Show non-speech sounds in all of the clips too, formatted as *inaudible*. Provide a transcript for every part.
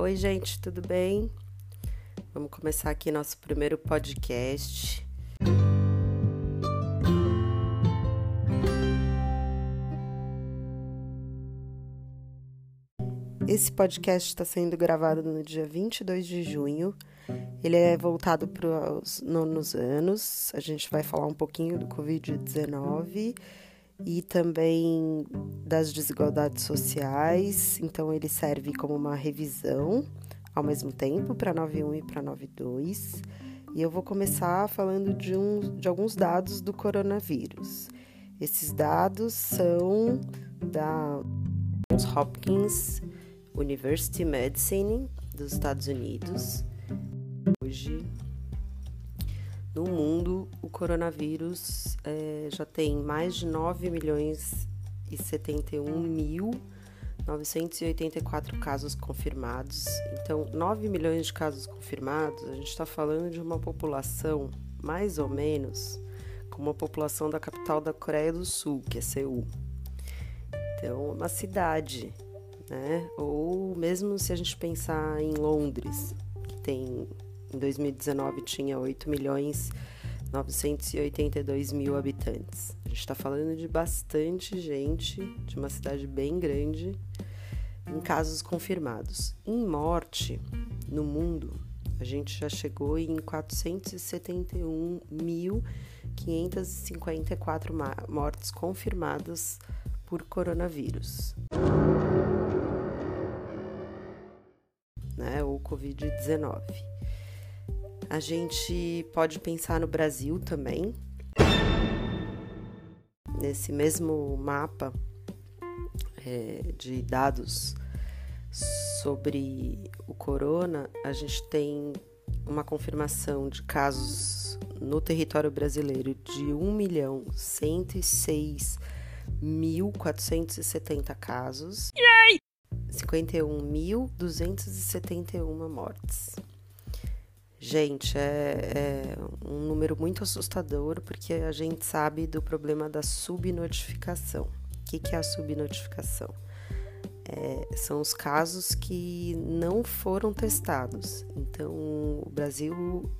Oi, gente, tudo bem? Vamos começar aqui nosso primeiro podcast. Esse podcast está sendo gravado no dia 22 de junho. Ele é voltado para os nonos anos. A gente vai falar um pouquinho do Covid-19 e também das desigualdades sociais. Então, ele serve como uma revisão ao mesmo tempo para 91 e para 92. E eu vou começar falando de, um, de alguns dados do coronavírus. Esses dados são da Johns Hopkins University Medicine dos Estados Unidos. Hoje, no mundo, o coronavírus é, já tem mais de 9 milhões e 71 mil 984 casos confirmados. Então, 9 milhões de casos confirmados, a gente está falando de uma população mais ou menos como a população da capital da Coreia do Sul, que é Seul. Então, uma cidade, né? Ou mesmo se a gente pensar em Londres, que tem em 2019 tinha 8 milhões 982 mil habitantes. A gente está falando de bastante gente, de uma cidade bem grande, em casos confirmados. Em morte, no mundo, a gente já chegou em 471.554 mortes confirmadas por coronavírus. Né, ou Covid-19. A gente pode pensar no Brasil também. Nesse mesmo mapa é, de dados sobre o corona, a gente tem uma confirmação de casos no território brasileiro de 1 milhão 106.470 casos. Yay! 51.271 mortes. Gente, é, é, um número muito assustador porque a gente sabe do problema da subnotificação. O que, que é a subnotificação? É, são os casos que não foram testados. Então, o Brasil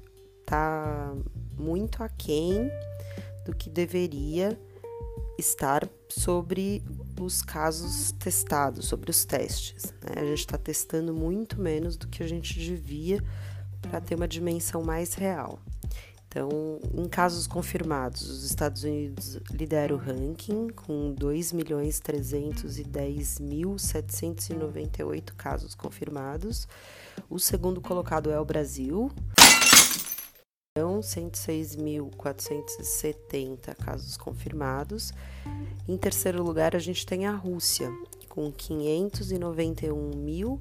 está muito aquém do que deveria estar sobre os casos testados, sobre os testes. Né? A gente está testando muito menos do que a gente devia para ter uma dimensão mais real. Então, em casos confirmados, os Estados Unidos lideram o ranking com 2.310.798 casos confirmados. O segundo colocado é o Brasil, então 106.470 casos confirmados. Em terceiro lugar, a gente tem a Rússia, com 591.000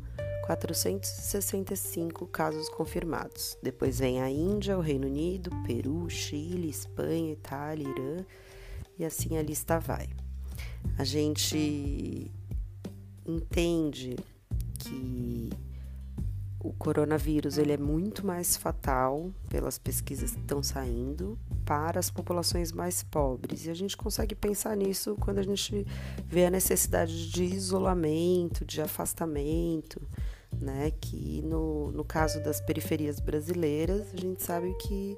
465 casos confirmados. Depois vem a Índia, o Reino Unido, Peru, Chile, Espanha, Itália, Irã e assim a lista vai. A gente entende que o coronavírus ele é muito mais fatal pelas pesquisas que estão saindo para as populações mais pobres e a gente consegue pensar nisso quando a gente vê a necessidade de isolamento, de afastamento, né? Que no, no caso das periferias brasileiras, a gente sabe que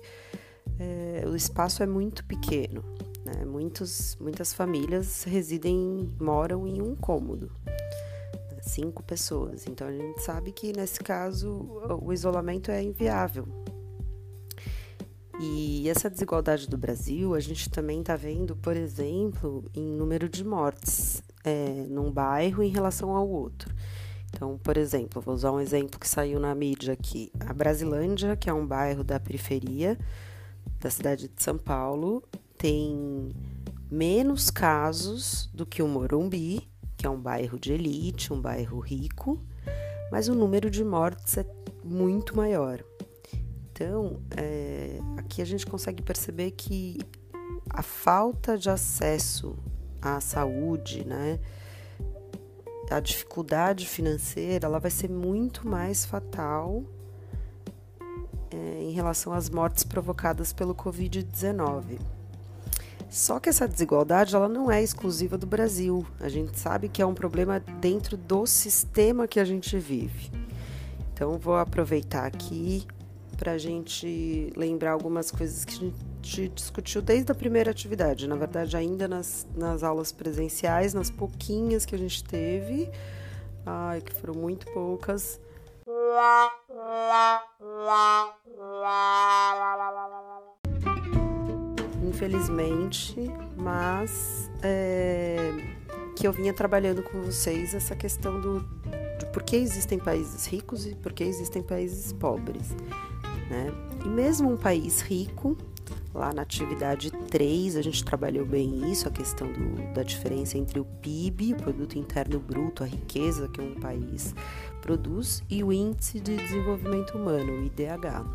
é, o espaço é muito pequeno, né? Muitos, muitas famílias residem, moram em um cômodo, né? cinco pessoas. Então a gente sabe que nesse caso o isolamento é inviável. E essa desigualdade do Brasil, a gente também está vendo, por exemplo, em número de mortes é, num bairro em relação ao outro. Então, por exemplo, vou usar um exemplo que saiu na mídia aqui. A Brasilândia, que é um bairro da periferia da cidade de São Paulo, tem menos casos do que o Morumbi, que é um bairro de elite, um bairro rico, mas o número de mortes é muito maior. Então, é, aqui a gente consegue perceber que a falta de acesso à saúde, né? A dificuldade financeira ela vai ser muito mais fatal é, em relação às mortes provocadas pelo Covid-19. Só que essa desigualdade ela não é exclusiva do Brasil. A gente sabe que é um problema dentro do sistema que a gente vive. Então, vou aproveitar aqui para a gente lembrar algumas coisas que gente discutiu desde a primeira atividade. Na verdade, ainda nas, nas aulas presenciais, nas pouquinhas que a gente teve, ai, que foram muito poucas. Infelizmente, mas é, que eu vinha trabalhando com vocês essa questão do, de por que existem países ricos e por que existem países pobres. Né? E mesmo um país rico, lá na atividade 3, a gente trabalhou bem isso, a questão do, da diferença entre o PIB, o Produto Interno Bruto, a riqueza que um país produz, e o Índice de Desenvolvimento Humano, o IDH.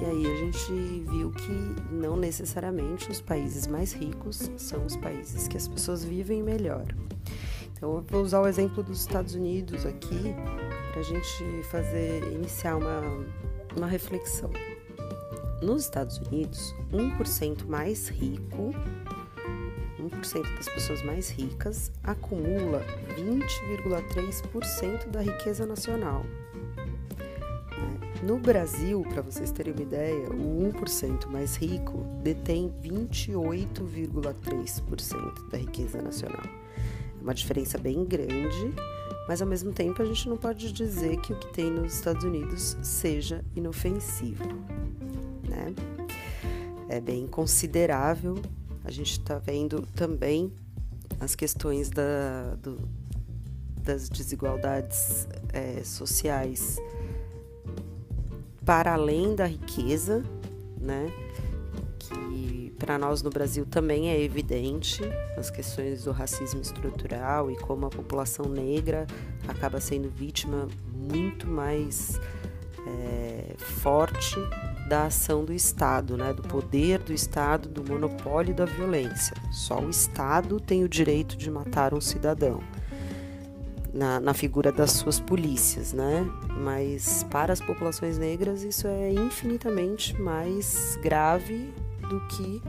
E aí a gente viu que não necessariamente os países mais ricos são os países que as pessoas vivem melhor. Então eu vou usar o exemplo dos Estados Unidos aqui para a gente fazer iniciar uma, uma reflexão. Nos Estados Unidos, 1% mais rico, 1% das pessoas mais ricas acumula 20,3% da riqueza nacional. No Brasil, para vocês terem uma ideia, o 1% mais rico detém 28,3% da riqueza nacional. É uma diferença bem grande, mas ao mesmo tempo a gente não pode dizer que o que tem nos Estados Unidos seja inofensivo, né? É bem considerável. A gente está vendo também as questões da, do, das desigualdades é, sociais para além da riqueza, né? Que para nós no Brasil também é evidente as questões do racismo estrutural e como a população negra acaba sendo vítima muito mais é, forte da ação do Estado, né, do poder do Estado, do monopólio da violência. Só o Estado tem o direito de matar um cidadão na, na figura das suas polícias, né? Mas para as populações negras isso é infinitamente mais grave do que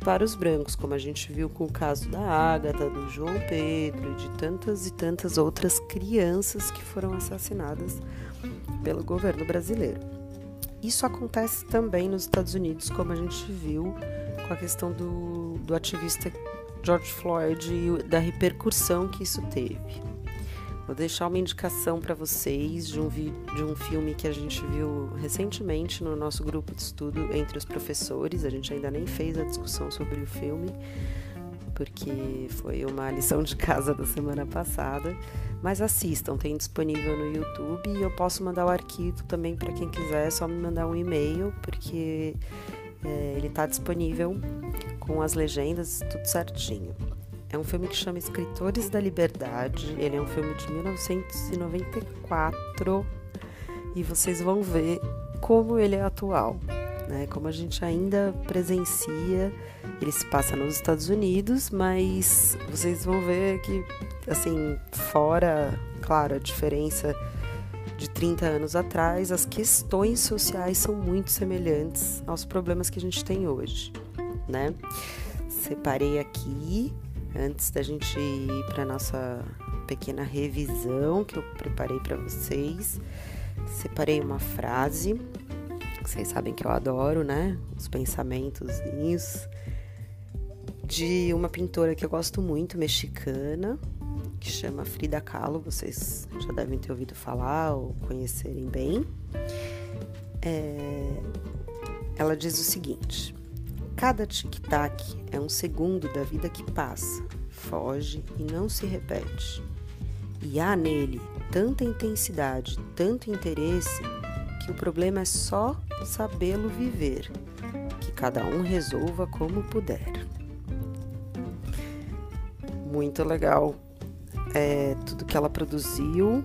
para os brancos, como a gente viu com o caso da Ágata, do João Pedro e de tantas e tantas outras crianças que foram assassinadas pelo governo brasileiro. Isso acontece também nos Estados Unidos, como a gente viu com a questão do, do ativista George Floyd e da repercussão que isso teve. Vou deixar uma indicação para vocês de um, de um filme que a gente viu recentemente no nosso grupo de estudo entre os professores. A gente ainda nem fez a discussão sobre o filme, porque foi uma lição de casa da semana passada. Mas assistam, tem disponível no YouTube e eu posso mandar o arquivo também para quem quiser, é só me mandar um e-mail, porque é, ele está disponível com as legendas, tudo certinho. É um filme que chama Escritores da Liberdade. Ele é um filme de 1994 e vocês vão ver como ele é atual, né? Como a gente ainda presencia. Ele se passa nos Estados Unidos, mas vocês vão ver que, assim, fora, claro, a diferença de 30 anos atrás, as questões sociais são muito semelhantes aos problemas que a gente tem hoje, né? Separei aqui antes da gente ir para nossa pequena revisão que eu preparei para vocês, separei uma frase. Vocês sabem que eu adoro, né? Os pensamentos de uma pintora que eu gosto muito, mexicana, que chama Frida Kahlo. Vocês já devem ter ouvido falar ou conhecerem bem. É... Ela diz o seguinte: Cada tic-tac é um segundo da vida que passa, foge e não se repete. E há nele tanta intensidade, tanto interesse, que o problema é só sabê-lo viver, que cada um resolva como puder. Muito legal é, tudo que ela produziu.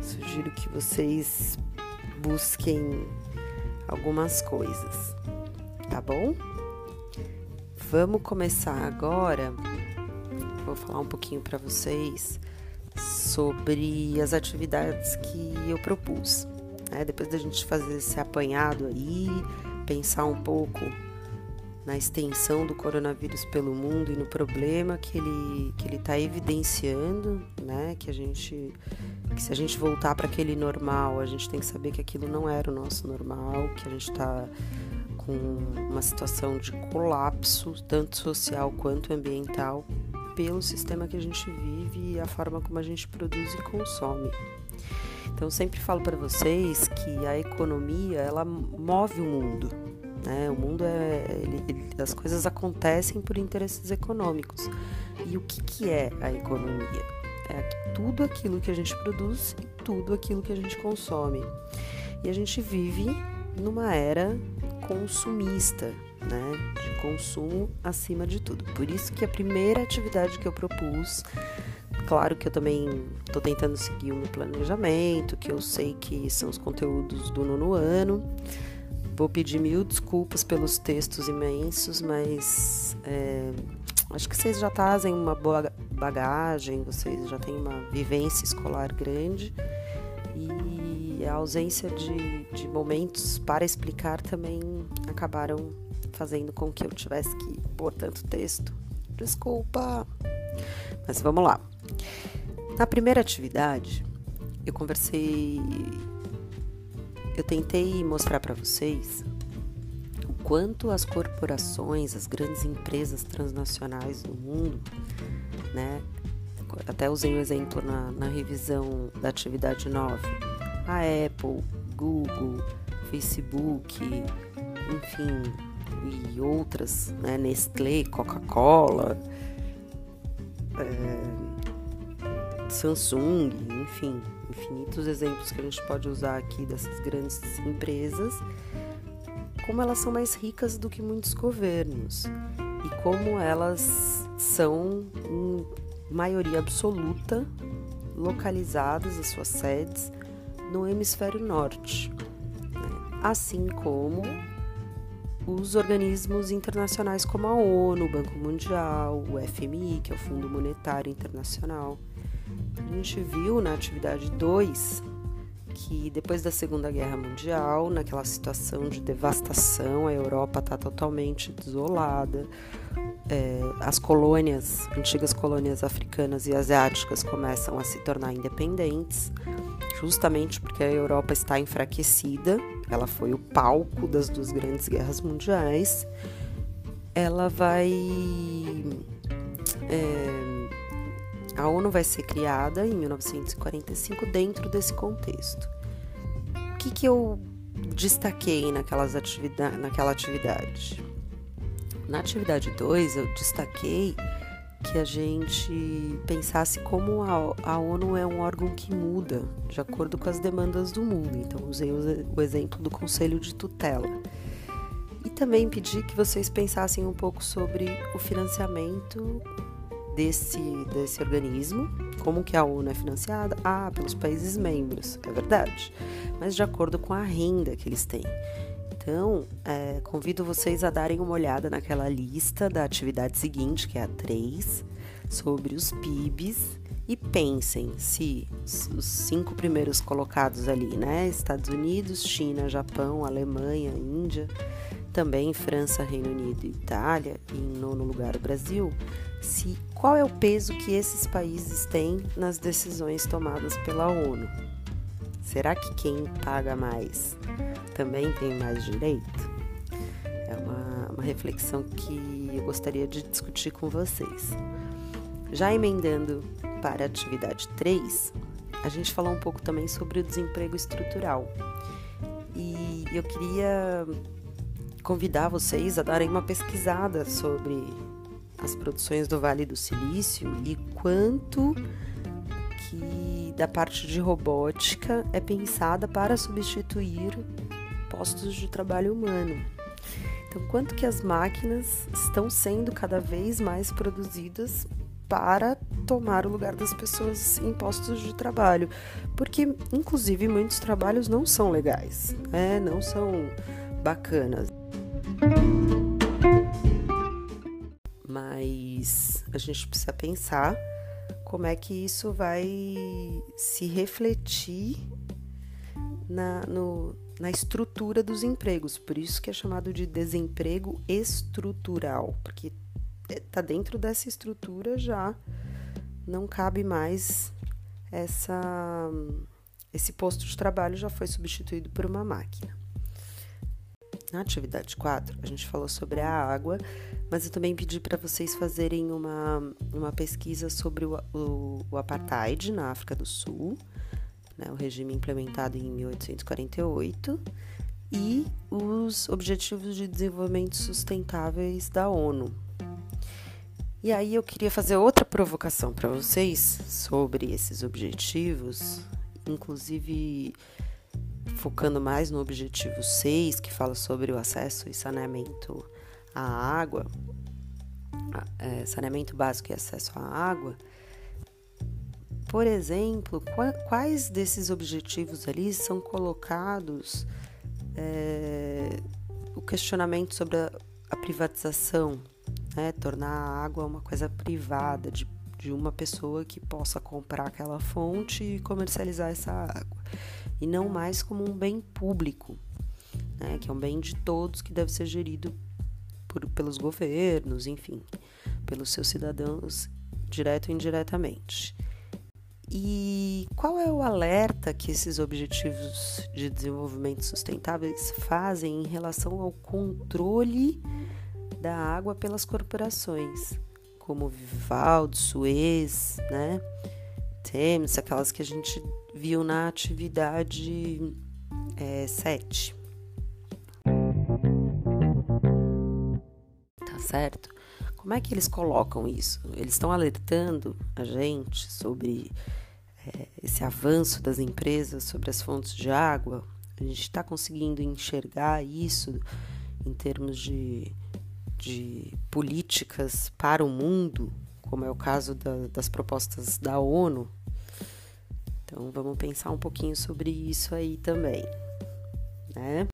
Sugiro que vocês busquem algumas coisas, tá bom? Vamos começar agora. Vou falar um pouquinho para vocês sobre as atividades que eu propus. Né? Depois da gente fazer esse apanhado aí, pensar um pouco na extensão do coronavírus pelo mundo e no problema que ele que ele está evidenciando, né? Que a gente que se a gente voltar para aquele normal, a gente tem que saber que aquilo não era o nosso normal, que a gente está com uma situação de colapso, tanto social quanto ambiental, pelo sistema que a gente vive e a forma como a gente produz e consome. Então eu sempre falo para vocês que a economia ela move o mundo, né? O mundo é ele, ele, as coisas acontecem por interesses econômicos. E o que, que é a economia? É tudo aquilo que a gente produz e tudo aquilo que a gente consome. E a gente vive numa era consumista, né? De consumo acima de tudo. Por isso que a primeira atividade que eu propus Claro que eu também estou tentando seguir o meu planejamento, que eu sei que são os conteúdos do nono ano. Vou pedir mil desculpas pelos textos imensos, mas é, acho que vocês já trazem uma boa bagagem, vocês já têm uma vivência escolar grande e a ausência de, de momentos para explicar também acabaram fazendo com que eu tivesse que pôr tanto texto. Desculpa! Mas vamos lá. Na primeira atividade, eu conversei, eu tentei mostrar para vocês o quanto as corporações, as grandes empresas transnacionais do mundo, né? Até usei um exemplo na, na revisão da atividade 9. A Apple, Google, Facebook, enfim, e outras, né? Nestlé, Coca-Cola, é, Samsung, enfim, infinitos exemplos que a gente pode usar aqui dessas grandes empresas, como elas são mais ricas do que muitos governos e como elas são, em maioria absoluta, localizadas as suas sedes no hemisfério norte, né? assim como os organismos internacionais como a ONU, o Banco Mundial, o FMI, que é o Fundo Monetário Internacional. A gente viu na atividade 2 que depois da Segunda Guerra Mundial, naquela situação de devastação, a Europa está totalmente desolada, é, as colônias, antigas colônias africanas e asiáticas começam a se tornar independentes, justamente porque a Europa está enfraquecida ela foi o palco das duas grandes guerras mundiais. Ela vai. É, a ONU vai ser criada em 1945 dentro desse contexto. O que, que eu destaquei naquelas atividade, naquela atividade? Na atividade 2, eu destaquei que a gente pensasse como a, a, ONU é um órgão que muda de acordo com as demandas do mundo. Então, usei o, o exemplo do Conselho de Tutela. E também pedi que vocês pensassem um pouco sobre o financiamento desse, desse organismo, como que a ONU é financiada? Ah, pelos países membros, é verdade, mas de acordo com a renda que eles têm. Então, é, convido vocês a darem uma olhada naquela lista da atividade seguinte, que é a 3, sobre os PIBs, e pensem se os cinco primeiros colocados ali, né? Estados Unidos, China, Japão, Alemanha, Índia, também França, Reino Unido e Itália, e em nono lugar o Brasil, se qual é o peso que esses países têm nas decisões tomadas pela ONU. Será que quem paga mais também tem mais direito? É uma, uma reflexão que eu gostaria de discutir com vocês. Já emendando para a atividade 3, a gente falou um pouco também sobre o desemprego estrutural. E eu queria convidar vocês a darem uma pesquisada sobre as produções do Vale do Silício e quanto que da parte de robótica é pensada para substituir postos de trabalho humano. Então, quanto que as máquinas estão sendo cada vez mais produzidas para tomar o lugar das pessoas em postos de trabalho? Porque, inclusive, muitos trabalhos não são legais, né? não são bacanas. A gente precisa pensar como é que isso vai se refletir na, no, na estrutura dos empregos, por isso que é chamado de desemprego estrutural, porque está dentro dessa estrutura já não cabe mais essa esse posto de trabalho já foi substituído por uma máquina. Na atividade 4, a gente falou sobre a água, mas eu também pedi para vocês fazerem uma, uma pesquisa sobre o, o, o apartheid na África do Sul, né, o regime implementado em 1848, e os Objetivos de Desenvolvimento Sustentáveis da ONU. E aí eu queria fazer outra provocação para vocês sobre esses objetivos, inclusive focando mais no objetivo 6, que fala sobre o acesso e saneamento à água, é, saneamento básico e acesso à água. Por exemplo, quais desses objetivos ali são colocados é, o questionamento sobre a, a privatização, né? tornar a água uma coisa privada, de, de uma pessoa que possa comprar aquela fonte e comercializar essa água e não mais como um bem público, né, que é um bem de todos que deve ser gerido por, pelos governos, enfim, pelos seus cidadãos, direto ou indiretamente. E qual é o alerta que esses objetivos de desenvolvimento sustentáveis fazem em relação ao controle da água pelas corporações, como Vivaldi, Suez, né? Thames, aquelas que a gente viu na atividade é, 7. Certo? Como é que eles colocam isso? Eles estão alertando a gente sobre é, esse avanço das empresas sobre as fontes de água. A gente está conseguindo enxergar isso em termos de, de políticas para o mundo, como é o caso da, das propostas da ONU então vamos pensar um pouquinho sobre isso aí também, né?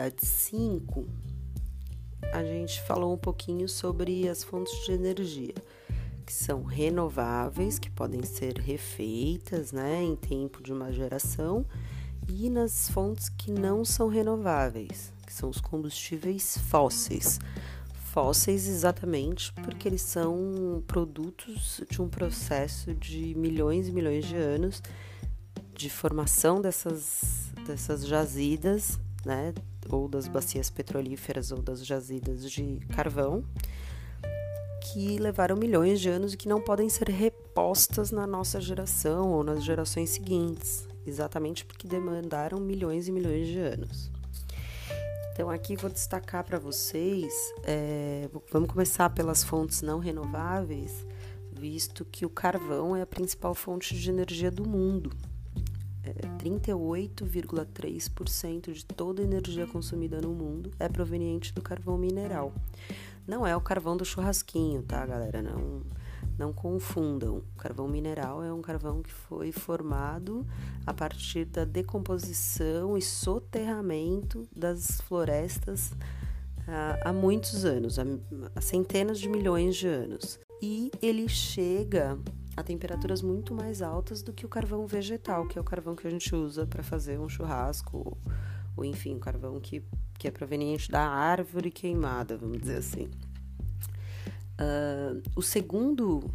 Atividade 5, a gente falou um pouquinho sobre as fontes de energia, que são renováveis, que podem ser refeitas, né, em tempo de uma geração, e nas fontes que não são renováveis, que são os combustíveis fósseis. Fósseis exatamente porque eles são produtos de um processo de milhões e milhões de anos de formação dessas, dessas jazidas, né, ou das bacias petrolíferas ou das jazidas de carvão, que levaram milhões de anos e que não podem ser repostas na nossa geração ou nas gerações seguintes, exatamente porque demandaram milhões e milhões de anos. Então, aqui vou destacar para vocês, é, vamos começar pelas fontes não renováveis, visto que o carvão é a principal fonte de energia do mundo. É, 38,3% de toda a energia consumida no mundo é proveniente do carvão mineral. Não é o carvão do churrasquinho, tá, galera? Não não confundam. O carvão mineral é um carvão que foi formado a partir da decomposição e soterramento das florestas há, há muitos anos, há centenas de milhões de anos. E ele chega a temperaturas muito mais altas do que o carvão vegetal, que é o carvão que a gente usa para fazer um churrasco, ou, ou enfim, o carvão que, que é proveniente da árvore queimada, vamos dizer assim. Uh, o segundo,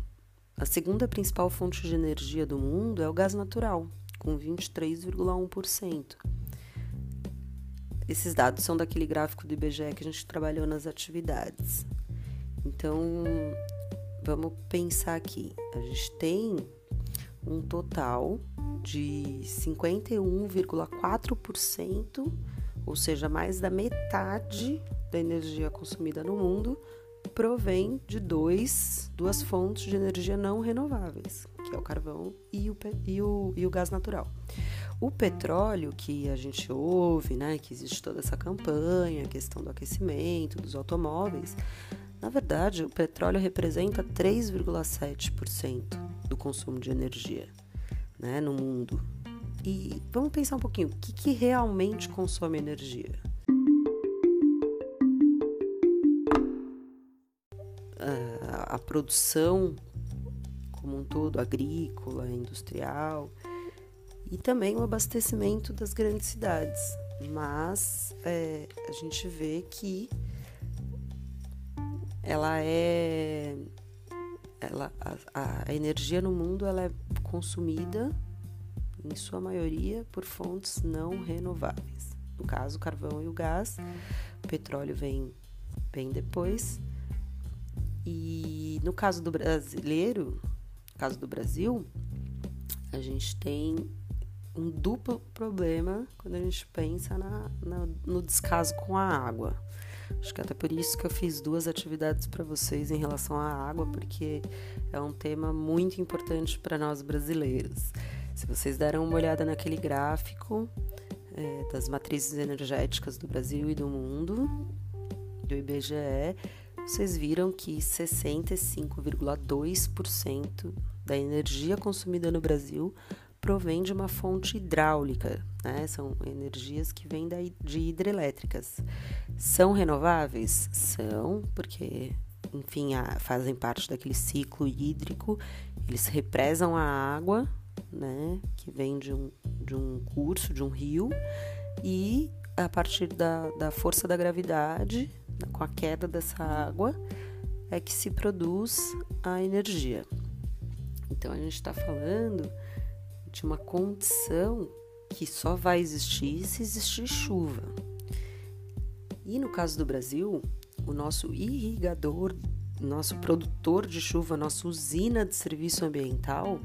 a segunda principal fonte de energia do mundo é o gás natural, com 23,1%. Esses dados são daquele gráfico do IBGE que a gente trabalhou nas atividades. Então, vamos pensar aqui. A gente tem um total de 51,4%, ou seja, mais da metade da energia consumida no mundo provém de dois, duas fontes de energia não renováveis, que é o carvão e o, e o, e o gás natural. O petróleo, que a gente ouve, né, que existe toda essa campanha, questão do aquecimento, dos automóveis, na verdade, o petróleo representa 3,7% do consumo de energia né, no mundo. E vamos pensar um pouquinho, o que, que realmente consome energia? a a produção como um todo, agrícola, industrial, e também o abastecimento das grandes cidades. Mas é, a gente vê que ela é ela, a, a, energia no mundo ela é consumida em sua maioria por fontes não renováveis. No caso, o carvão e o gás, o petróleo vem bem depois. E no caso do brasileiro, no caso do Brasil, a gente tem um duplo problema quando a gente pensa na, na, no descaso com a água. Acho que até por isso que eu fiz duas atividades para vocês em relação à água, porque é um tema muito importante para nós brasileiros. Se vocês deram uma olhada naquele gráfico é, das matrizes energéticas do Brasil e do mundo, do IBGE, vocês viram que 65,2% da energia consumida no Brasil provém de uma fonte hidráulica, né? São energias que vêm de hidrelétricas. São renováveis? São, porque, enfim, a, fazem parte daquele ciclo hídrico, eles represam a água, né? Que vem de um, de um curso, de um rio, e a partir da, da força da gravidade, com a queda dessa água, é que se produz a energia. Então a gente está falando de uma condição que só vai existir se existir chuva. E no caso do Brasil, o nosso irrigador, nosso produtor de chuva, nossa usina de serviço ambiental,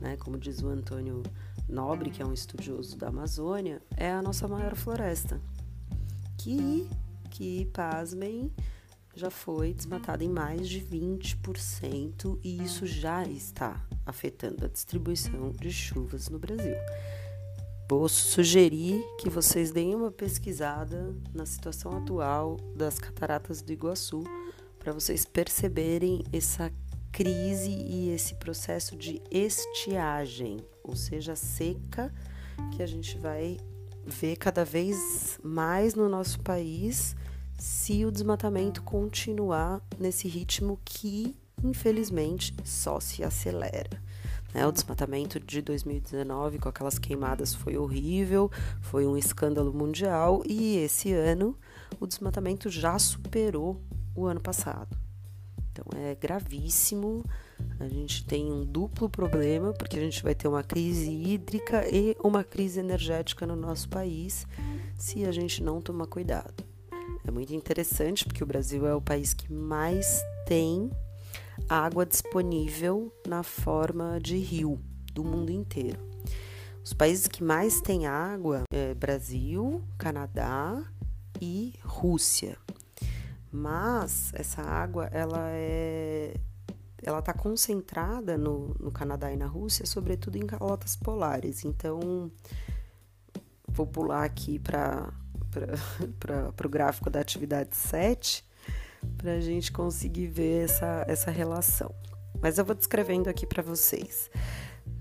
né, como diz o Antônio Nobre, que é um estudioso da Amazônia, é a nossa maior floresta, que, que pasmem, já foi desmatada em mais de 20% e isso já está afetando a distribuição de chuvas no Brasil. Vou sugerir que vocês deem uma pesquisada na situação atual das cataratas do Iguaçu para vocês perceberem essa crise e esse processo de estiagem, ou seja, seca que a gente vai ver cada vez mais no nosso país se o desmatamento continuar nesse ritmo que, infelizmente, só se acelera. Né? O desmatamento de 2019 com aquelas queimadas foi horrível, foi um escândalo mundial e esse ano o desmatamento já superou o ano passado. Então é gravíssimo. A gente tem um duplo problema, porque a gente vai ter uma crise hídrica e uma crise energética no nosso país se a gente não tomar cuidado. É muito interessante porque o Brasil é o país que mais tem água disponível na forma de rio do mundo inteiro. Os países que mais têm água é Brasil, Canadá e Rússia. Mas essa água ela é ela está concentrada no, no Canadá e na Rússia, sobretudo em calotas polares. Então, vou pular aqui para *laughs* o gráfico da atividade 7 para a gente conseguir ver essa, essa relação. Mas eu vou descrevendo aqui para vocês.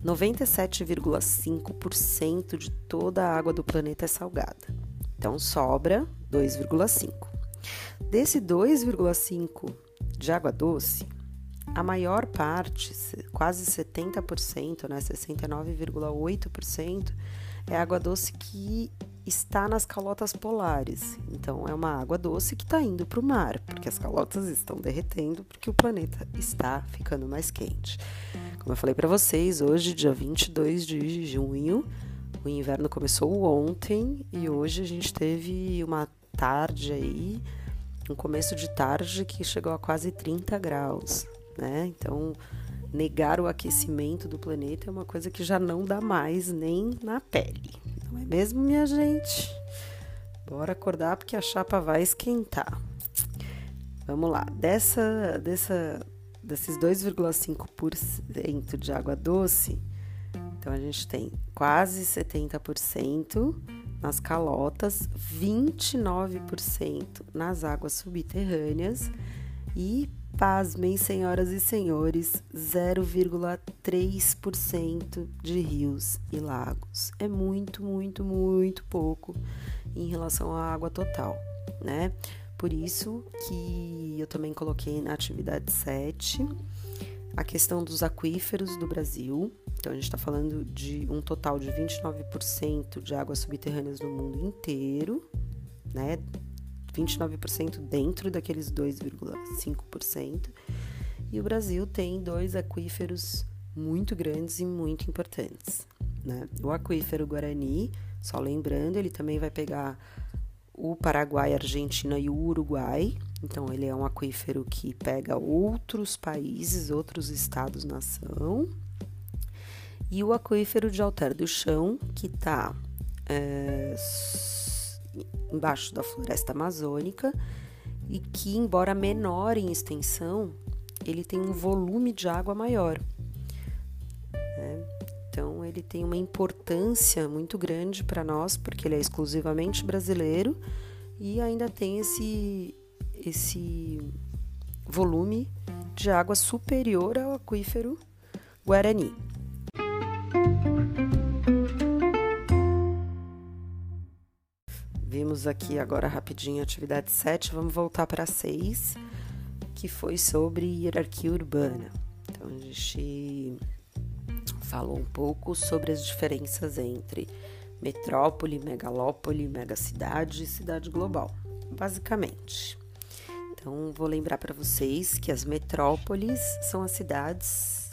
97,5% de toda a água do planeta é salgada. Então sobra 2,5. Desse 2,5 de água doce, a maior parte, quase 70%, né, 69,8%, é água doce que está nas calotas polares. Então, é uma água doce que está indo para o mar, porque as calotas estão derretendo, porque o planeta está ficando mais quente. Como eu falei para vocês, hoje, dia 22 de junho, o inverno começou ontem e hoje a gente teve uma tarde aí, um começo de tarde que chegou a quase 30 graus, né? Então, negar o aquecimento do planeta é uma coisa que já não dá mais nem na pele. Não é mesmo, minha gente? Bora acordar porque a chapa vai esquentar. Vamos lá. Dessa, dessa, desses 2,5% de água doce, então a gente tem quase 70% nas calotas, 29% nas águas subterrâneas e Pasmem, senhoras e senhores, 0,3% de rios e lagos. É muito, muito, muito pouco em relação à água total, né? Por isso que eu também coloquei na atividade 7 a questão dos aquíferos do Brasil. Então, a gente está falando de um total de 29% de águas subterrâneas no mundo inteiro, né? 29% dentro daqueles 2,5%. E o Brasil tem dois aquíferos muito grandes e muito importantes. Né? O aquífero Guarani, só lembrando, ele também vai pegar o Paraguai, a Argentina e o Uruguai. Então, ele é um aquífero que pega outros países, outros estados-nação. E o aquífero de Alter do Chão, que está é, embaixo da floresta amazônica e que, embora menor em extensão, ele tem um volume de água maior. Né? Então, ele tem uma importância muito grande para nós, porque ele é exclusivamente brasileiro e ainda tem esse, esse volume de água superior ao aquífero Guarani. Vimos aqui agora rapidinho a atividade 7, vamos voltar para 6, que foi sobre hierarquia urbana. Então a gente falou um pouco sobre as diferenças entre metrópole, megalópole, megacidade e cidade global, basicamente. Então, vou lembrar para vocês que as metrópoles são as cidades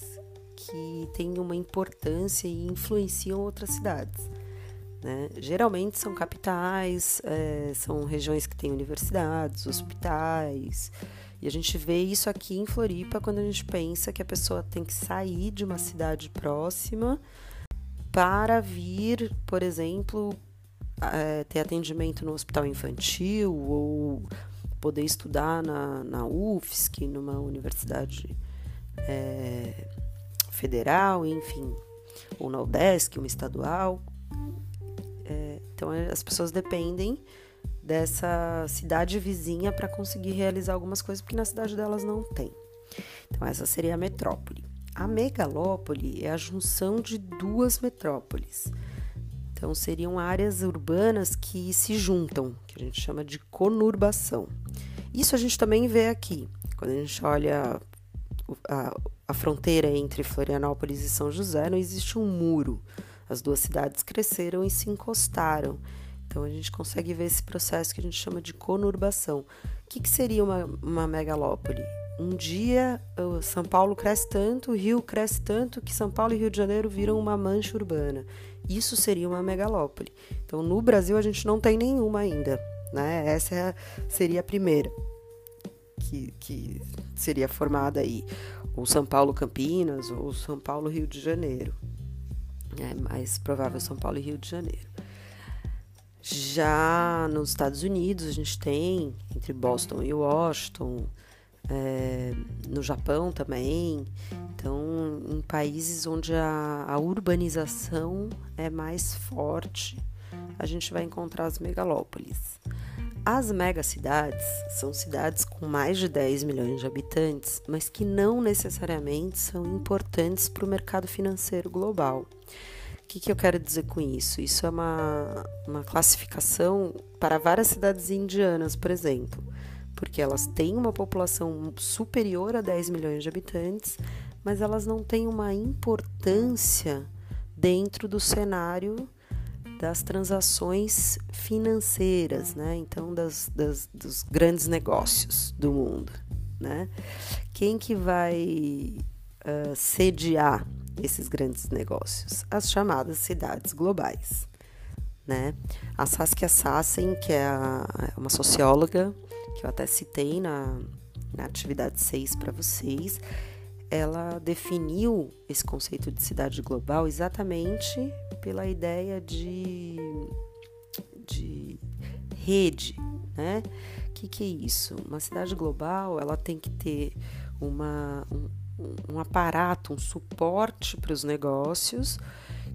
que têm uma importância e influenciam outras cidades. Né? Geralmente são capitais, é, são regiões que têm universidades, hospitais, e a gente vê isso aqui em Floripa quando a gente pensa que a pessoa tem que sair de uma cidade próxima para vir, por exemplo, é, ter atendimento no hospital infantil ou poder estudar na, na UFSC, numa universidade é, federal, enfim, ou na UDESC, uma estadual. É, então, as pessoas dependem dessa cidade vizinha para conseguir realizar algumas coisas, porque na cidade delas não tem. Então, essa seria a metrópole. A megalópole é a junção de duas metrópoles. Então, seriam áreas urbanas que se juntam, que a gente chama de conurbação. Isso a gente também vê aqui, quando a gente olha a, a fronteira entre Florianópolis e São José, não existe um muro. As duas cidades cresceram e se encostaram. Então a gente consegue ver esse processo que a gente chama de conurbação. O que, que seria uma, uma megalópole? Um dia São Paulo cresce tanto, o Rio cresce tanto, que São Paulo e Rio de Janeiro viram uma mancha urbana. Isso seria uma megalópole. Então no Brasil a gente não tem nenhuma ainda. Né? Essa é seria a primeira que, que seria formada aí. Ou São Paulo Campinas, ou São Paulo Rio de Janeiro. É mais provável São Paulo e Rio de Janeiro. Já nos Estados Unidos, a gente tem entre Boston e Washington, é, no Japão também. Então, em países onde a, a urbanização é mais forte, a gente vai encontrar as megalópolis. As megacidades são cidades com mais de 10 milhões de habitantes, mas que não necessariamente são importantes para o mercado financeiro global que, que eu quero dizer com isso? Isso é uma, uma classificação para várias cidades indianas, por exemplo, porque elas têm uma população superior a 10 milhões de habitantes, mas elas não têm uma importância dentro do cenário das transações financeiras, né? Então, das, das, dos grandes negócios do mundo, né? Quem que vai uh, sediar esses grandes negócios, as chamadas cidades globais. Né? A Saskia Sassen, que é a, uma socióloga, que eu até citei na, na atividade 6 para vocês, ela definiu esse conceito de cidade global exatamente pela ideia de, de rede, né? O que, que é isso? Uma cidade global, ela tem que ter uma, um, um aparato, um suporte para os negócios.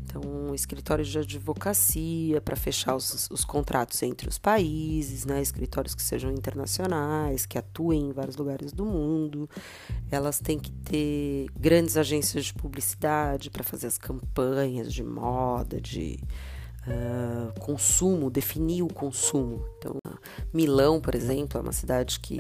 Então, escritórios de advocacia para fechar os, os, contratos entre os países, né? escritórios que sejam internacionais, que atuem em vários lugares do mundo. Elas têm que ter grandes agências de publicidade para fazer as campanhas de moda, de uh, consumo, definir o consumo. Então, Milão, por exemplo, é uma cidade que,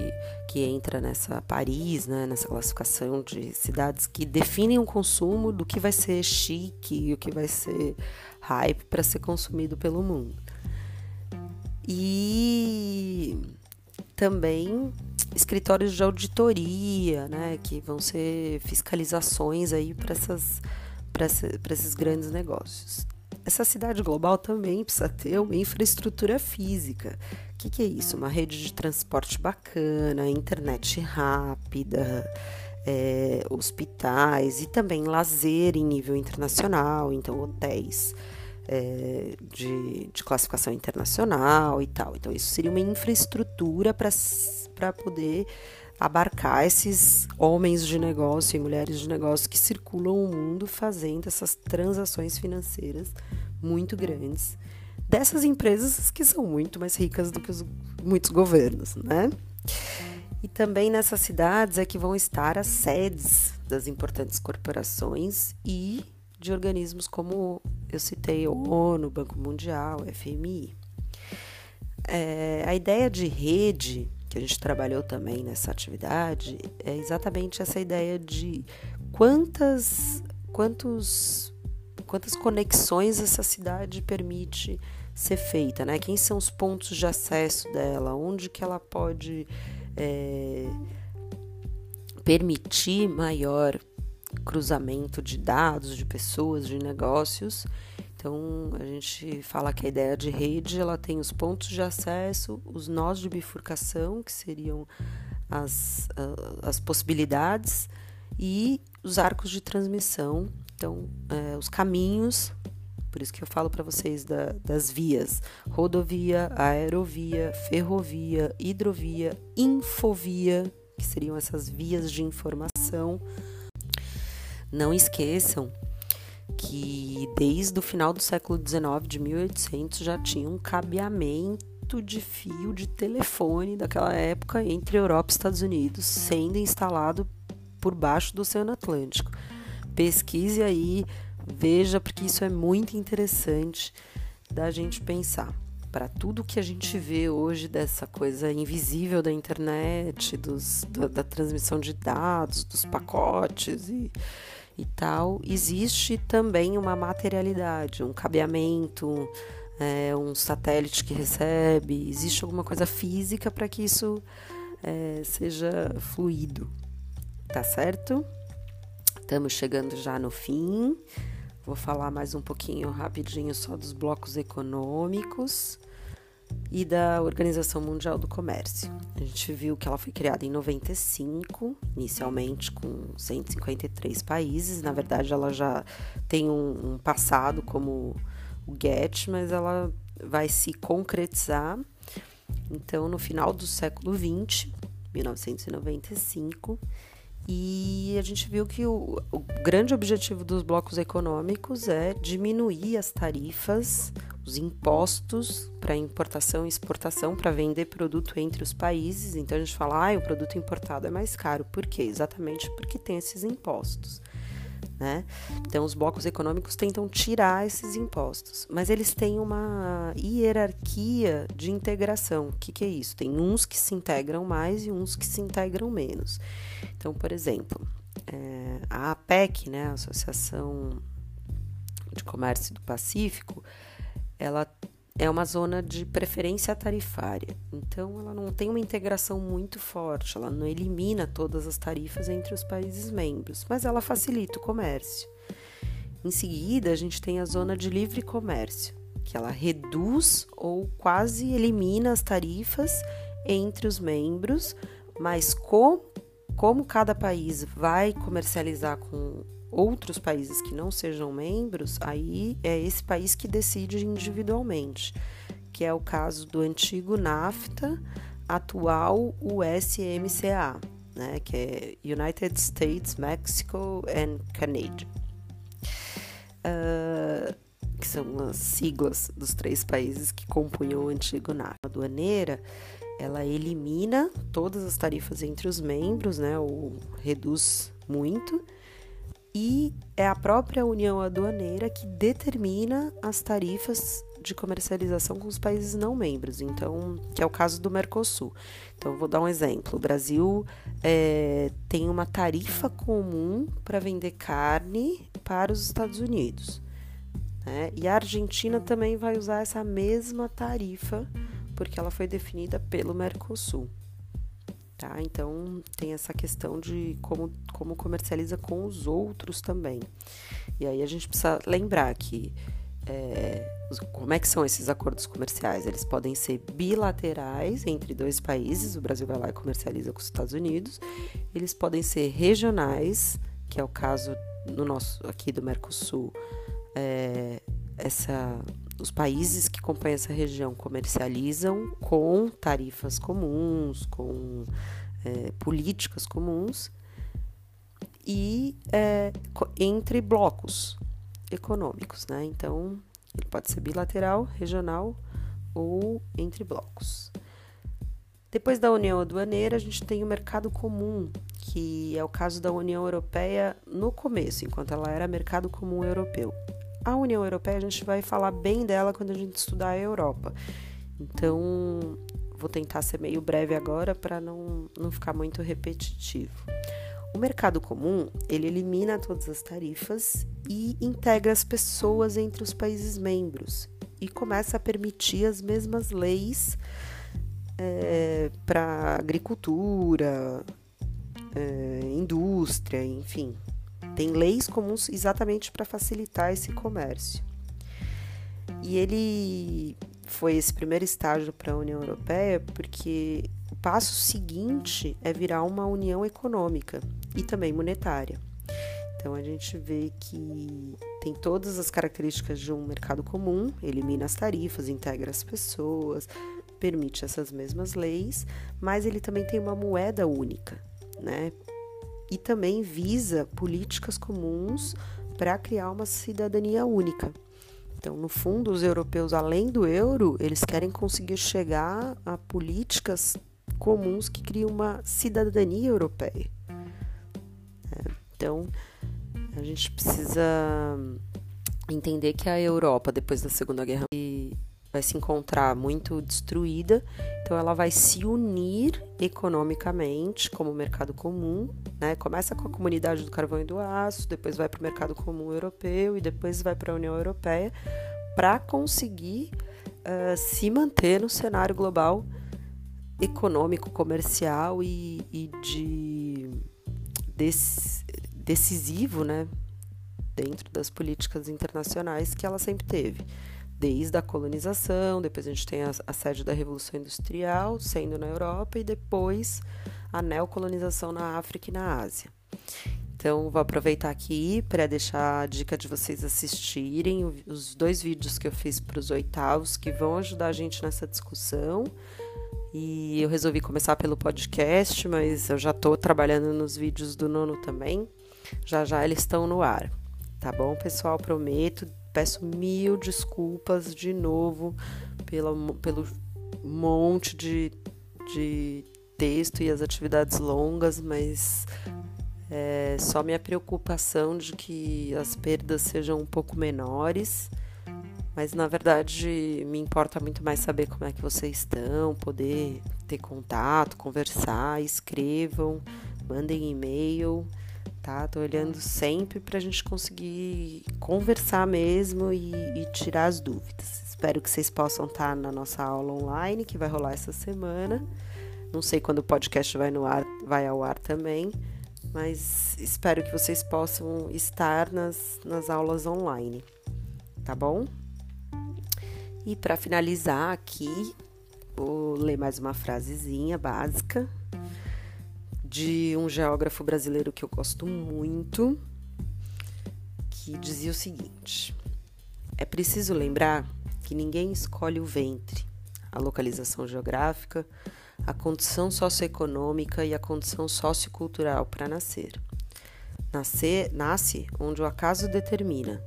que entra nessa Paris, né, nessa classificação de cidades que definem o consumo do que vai ser chique o que vai ser hype para ser consumido pelo mundo. E também escritórios de auditoria, né, que vão ser fiscalizações aí para essas para esses grandes negócios. Essa cidade global também precisa ter uma infraestrutura física. O que, que é isso? Uma rede de transporte bacana, internet rápida, é, hospitais e também lazer em nível internacional, então hotéis é, de, de classificação internacional e tal. Então, isso seria uma infraestrutura para poder abarcar esses homens de negócio e mulheres de negócio que circulam o mundo fazendo essas transações financeiras muito grandes dessas empresas que são muito mais ricas do que os, muitos governos, né? E também nessas cidades é que vão estar as sedes das importantes corporações e de organismos como eu citei ONU, Banco Mundial, FMI. É, a ideia de rede que a gente trabalhou também nessa atividade é exatamente essa ideia de quantas, quantos, quantas conexões essa cidade permite ser feita, né? Quem são os pontos de acesso dela, onde que ela pode é, permitir maior cruzamento de dados, de pessoas, de negócios então, a gente fala que a ideia de rede ela tem os pontos de acesso, os nós de bifurcação, que seriam as, as possibilidades, e os arcos de transmissão, então, é, os caminhos. Por isso que eu falo para vocês da, das vias: rodovia, aerovia, ferrovia, hidrovia, infovia, que seriam essas vias de informação. Não esqueçam que desde o final do século XIX, de 1800, já tinha um cabeamento de fio de telefone daquela época entre Europa e Estados Unidos, sendo instalado por baixo do Oceano Atlântico. Pesquise aí, veja, porque isso é muito interessante da gente pensar. Para tudo que a gente vê hoje dessa coisa invisível da internet, dos, da, da transmissão de dados, dos pacotes e e tal, existe também uma materialidade, um cabeamento, é, um satélite que recebe, existe alguma coisa física para que isso é, seja fluido, tá certo? Estamos chegando já no fim. Vou falar mais um pouquinho rapidinho só dos blocos econômicos e da Organização Mundial do Comércio. A gente viu que ela foi criada em 95, inicialmente com 153 países. Na verdade, ela já tem um, um passado como o GET, mas ela vai se concretizar. Então, no final do século 20, 1995, e a gente viu que o, o, grande objetivo dos blocos econômicos é diminuir as tarifas, os impostos para importação e exportação para vender produto entre os países. Então a gente fala, ah, o produto importado é mais caro. Por quê? Exatamente porque tem esses impostos. Né? Então, os blocos econômicos tentam tirar esses impostos, mas eles têm uma hierarquia de integração. O que, que é isso? Tem uns que se integram mais e uns que se integram menos. Então, por exemplo, é, a APEC, né, Associação de Comércio do Pacífico, ela é uma zona de preferência tarifária. Então, ela não tem uma integração muito forte, ela não elimina todas as tarifas entre os países membros, mas ela facilita o comércio. Em seguida, a gente tem a zona de livre comércio, que ela reduz ou quase elimina as tarifas entre os membros, mas com, como cada país vai comercializar com outros países que não sejam membros, aí é esse país que decide individualmente, que é o caso do antigo NAFTA, atual USMCA, né, que é United States, Mexico and Canada. Uh, que são as siglas dos três países que compunham o antigo NAFTA. A aduaneira, ela elimina todas as tarifas entre os membros, né, ou reduz muito, e é a própria União Aduaneira que determina as tarifas de comercialização com os países não membros, então que é o caso do Mercosul. Então vou dar um exemplo: o Brasil é, tem uma tarifa comum para vender carne para os Estados Unidos, né? E a Argentina também vai usar essa mesma tarifa porque ela foi definida pelo Mercosul. Tá? Então tem essa questão de como, como comercializa com os outros também. E aí a gente precisa lembrar que é, como é que são esses acordos comerciais? Eles podem ser bilaterais entre dois países, o Brasil vai lá e comercializa com os Estados Unidos. Eles podem ser regionais, que é o caso no nosso aqui do Mercosul. É, essa os países compõem essa região comercializam com tarifas comuns, com é, políticas comuns e é, entre blocos econômicos, né? Então, ele pode ser bilateral, regional ou entre blocos. Depois da União Aduaneira, a gente tem o mercado comum, que é o caso da União Europeia no começo, enquanto ela era mercado comum europeu. A União Europeia, a gente vai falar bem dela quando a gente estudar a Europa. Então, vou tentar ser meio breve agora para não, não ficar muito repetitivo. O mercado comum, ele elimina todas as tarifas e integra as pessoas entre os países membros e começa a permitir as mesmas leis é, para agricultura, é, indústria, enfim, tem leis comuns exatamente para facilitar esse comércio. E ele foi esse primeiro estágio para a União Europeia porque o passo seguinte é virar uma união econômica e também monetária. Então a gente vê que tem todas as características de um mercado comum, elimina as tarifas, integra as pessoas, permite essas mesmas leis, mas ele também tem uma moeda única, né? E também visa políticas comuns para criar uma cidadania única. Então, no fundo, os europeus, além do euro, eles querem conseguir chegar a políticas comuns que criam uma cidadania europeia. É, então, a gente precisa entender que a Europa, depois da Segunda Guerra, vai se encontrar muito destruída, então ela vai se unir economicamente como mercado comum, né? Começa com a comunidade do carvão e do aço, depois vai para o mercado comum europeu e depois vai para a União Europeia para conseguir uh, se manter no cenário global econômico, comercial e, e de decisivo, né? Dentro das políticas internacionais que ela sempre teve desde a colonização, depois a gente tem a, a sede da Revolução Industrial, sendo na Europa, e depois a neocolonização na África e na Ásia. Então, vou aproveitar aqui para deixar a dica de vocês assistirem os dois vídeos que eu fiz para os oitavos, que vão ajudar a gente nessa discussão. E eu resolvi começar pelo podcast, mas eu já estou trabalhando nos vídeos do nono também. Já já eles estão no ar. Tá bom, pessoal? Prometo peço mil desculpas de novo pelo, pelo monte de, de texto e as atividades longas, mas é só minha preocupação de que as perdas sejam um pouco menores. Mas na verdade me importa muito mais saber como é que vocês estão, poder ter contato, conversar, escrevam, mandem e-mail tá? Tô olhando sempre para a gente conseguir conversar mesmo e, e, tirar as dúvidas. Espero que vocês possam estar tá na nossa aula online que vai rolar essa semana. Não sei quando o podcast vai no ar, vai ao ar também, mas espero que vocês possam estar nas, nas aulas online, tá bom? E para finalizar aqui, vou ler mais uma frasezinha básica de um geógrafo brasileiro que eu gosto muito, que dizia o seguinte: É preciso lembrar que ninguém escolhe o ventre, a localização geográfica, a condição socioeconômica e a condição sociocultural para nascer. Nascer nasce onde o acaso determina.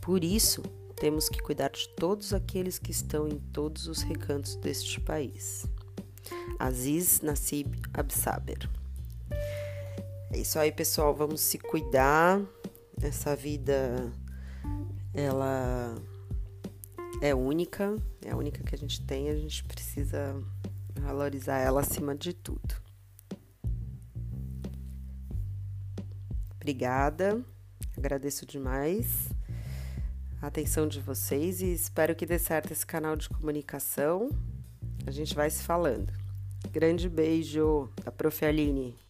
Por isso, temos que cuidar de todos aqueles que estão em todos os recantos deste país. Aziz Nassib Absaber é isso aí, pessoal. Vamos se cuidar. Essa vida, ela é única, é a única que a gente tem, a gente precisa valorizar ela acima de tudo. Obrigada, agradeço demais a atenção de vocês e espero que dê certo esse canal de comunicação. A gente vai se falando. Grande beijo da Prof. Aline.